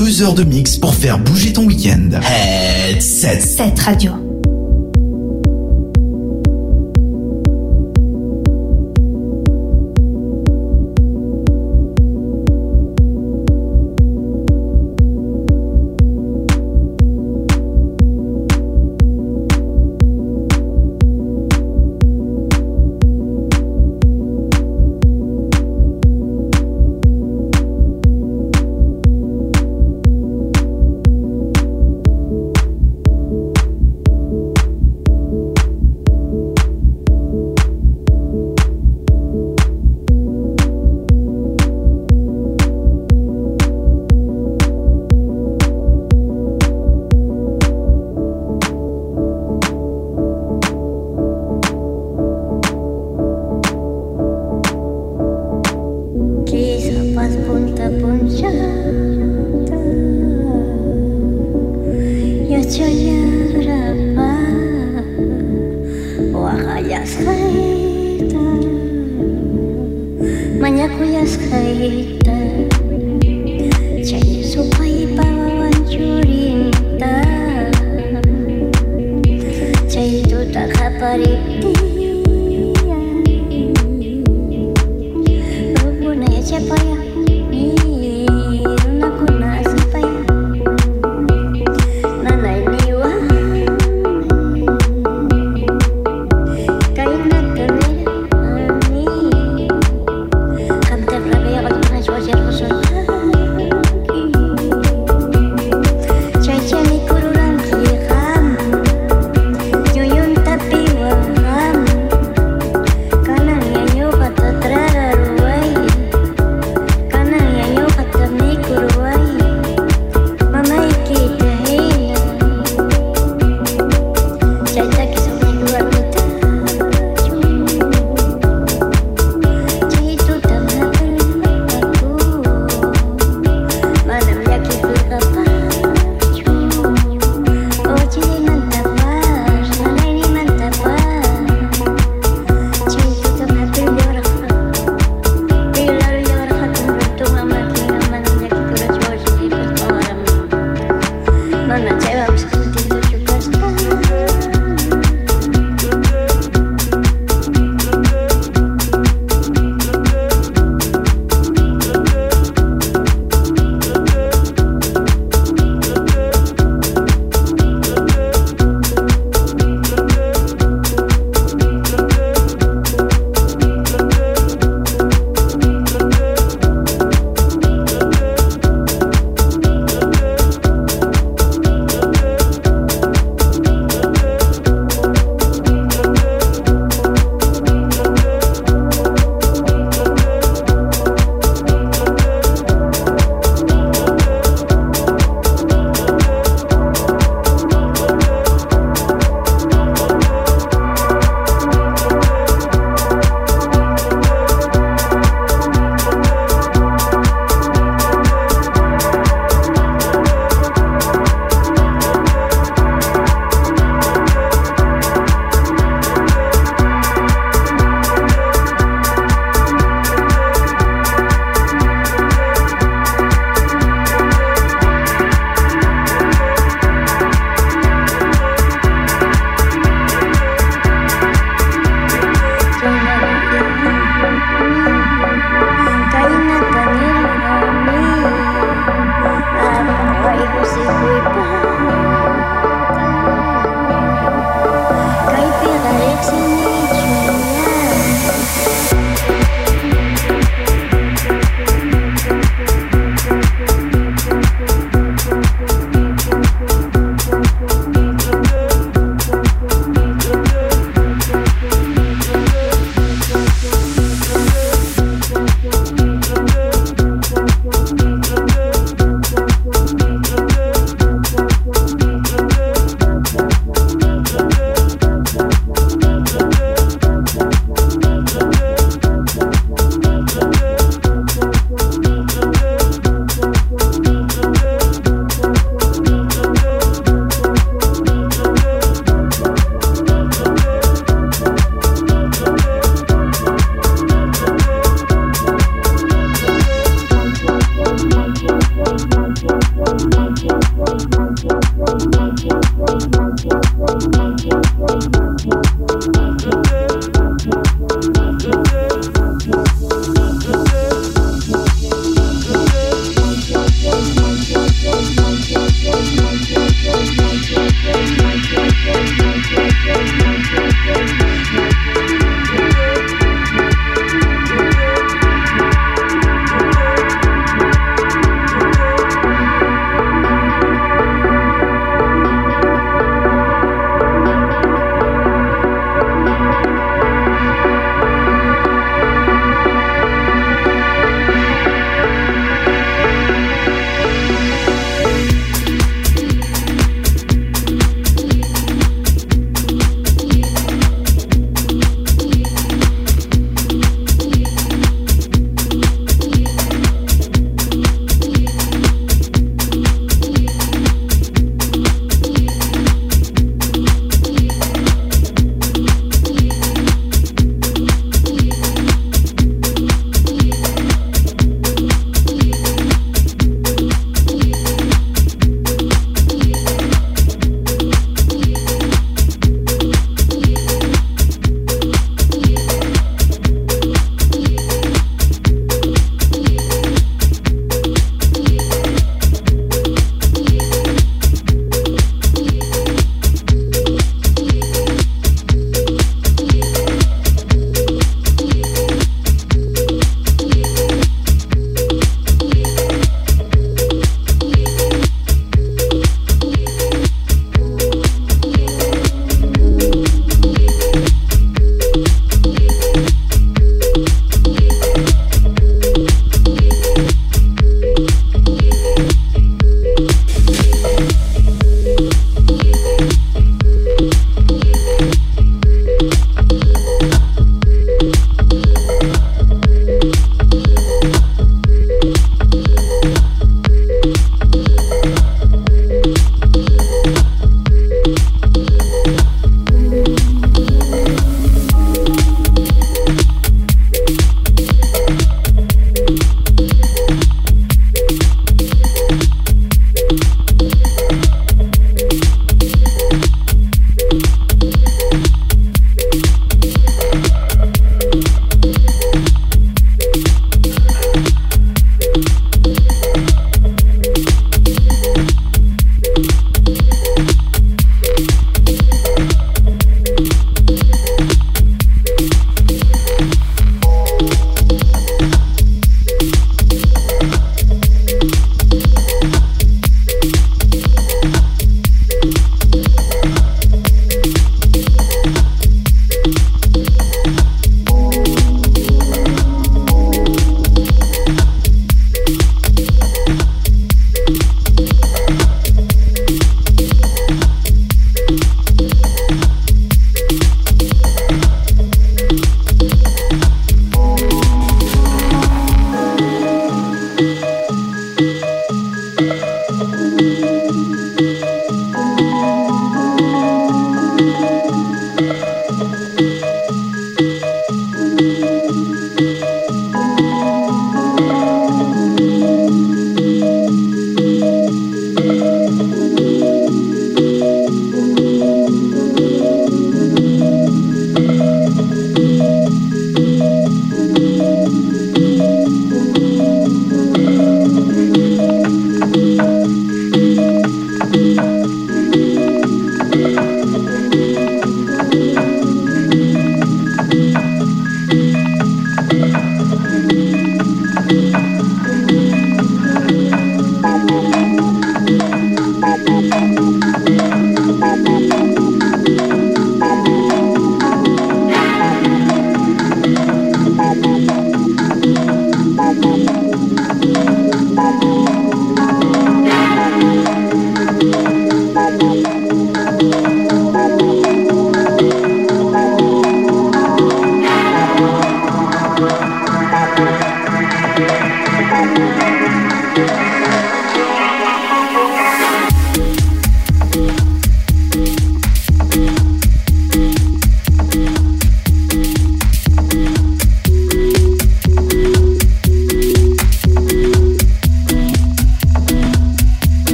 deux heures de mix pour faire bouger ton week-end. Headset. Cette radio.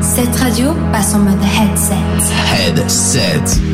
Cette radio passe en mode headset. Headset.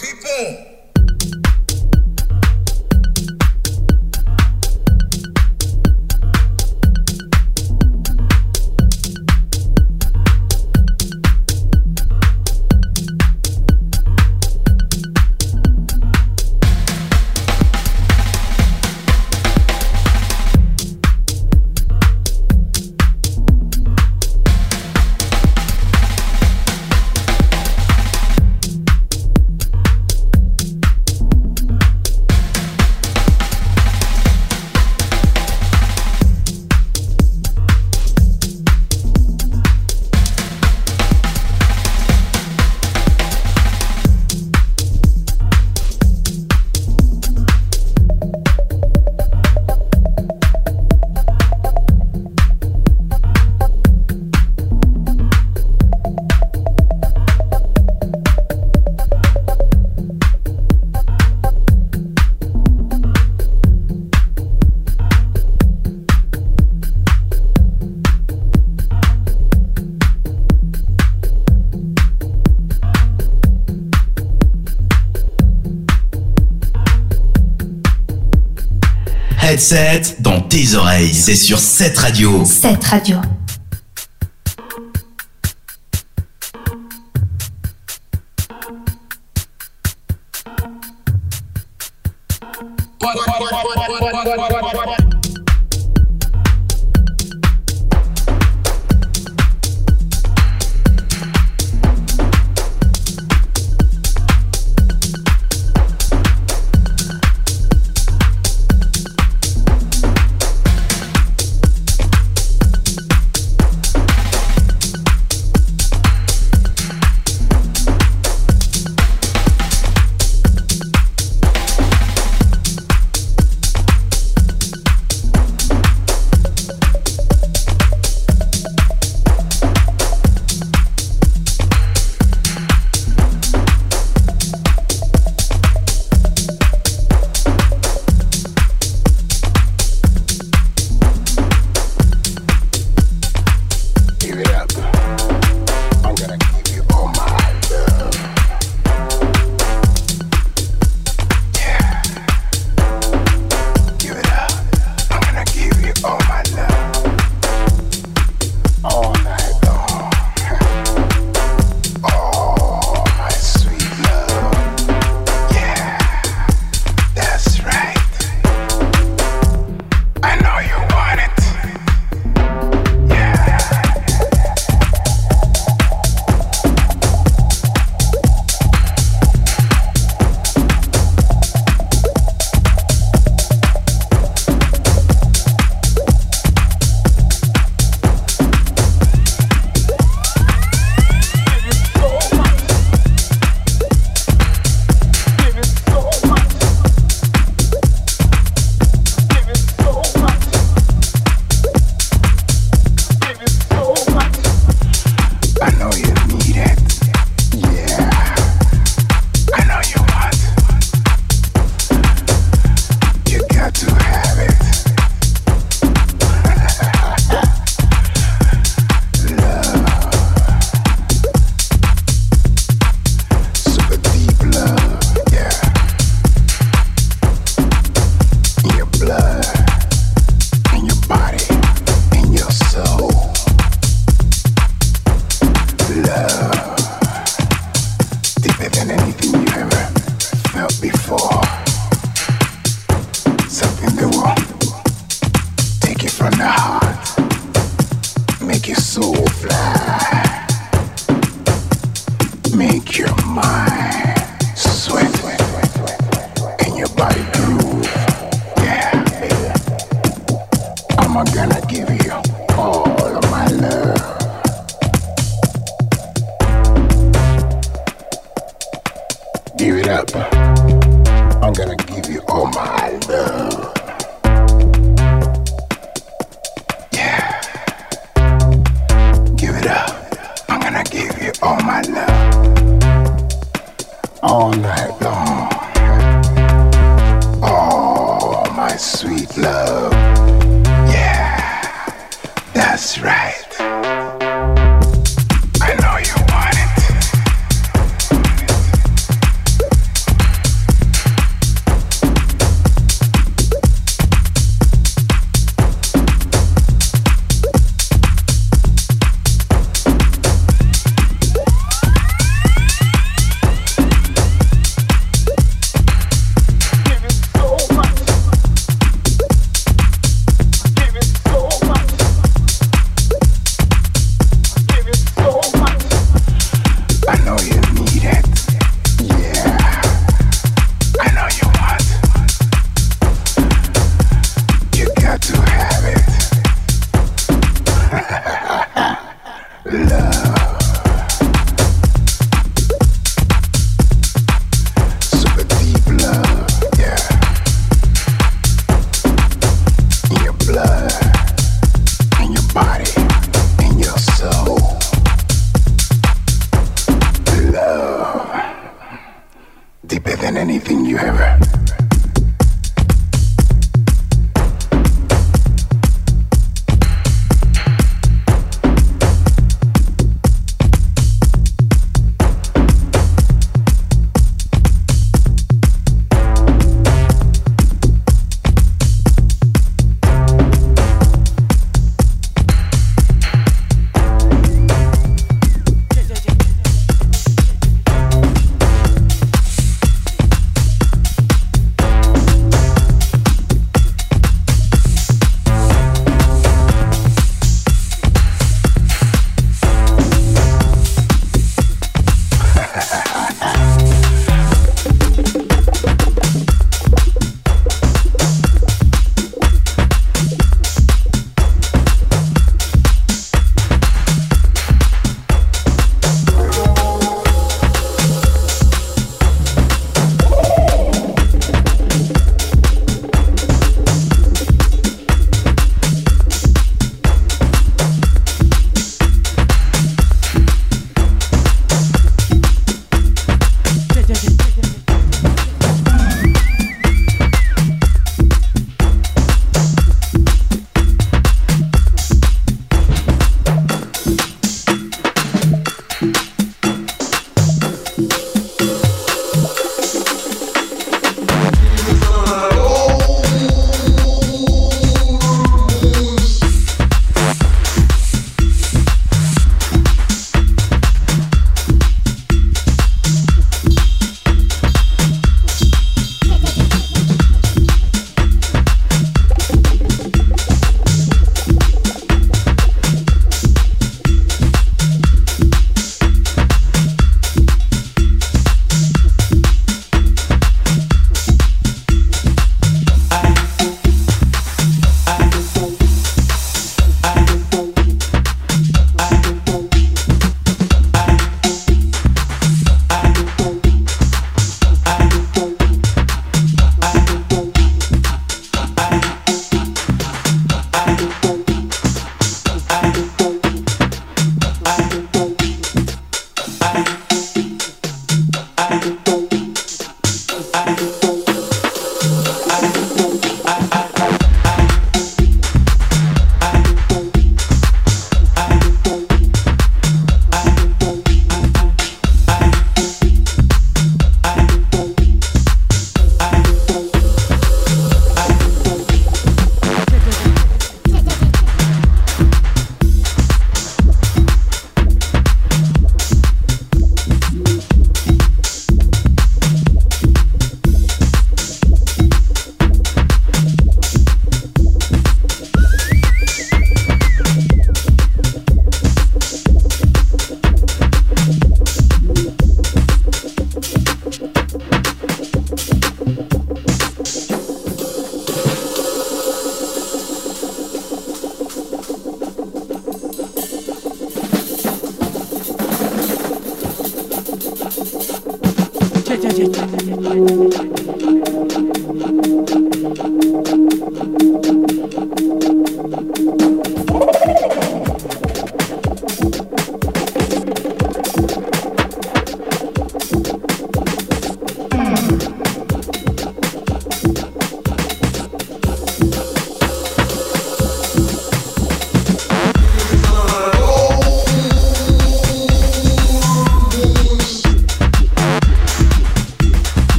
People! dans tes oreilles. C'est sur cette radio. Cette radio.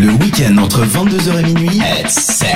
Le week-end entre 22h et minuit, at 7.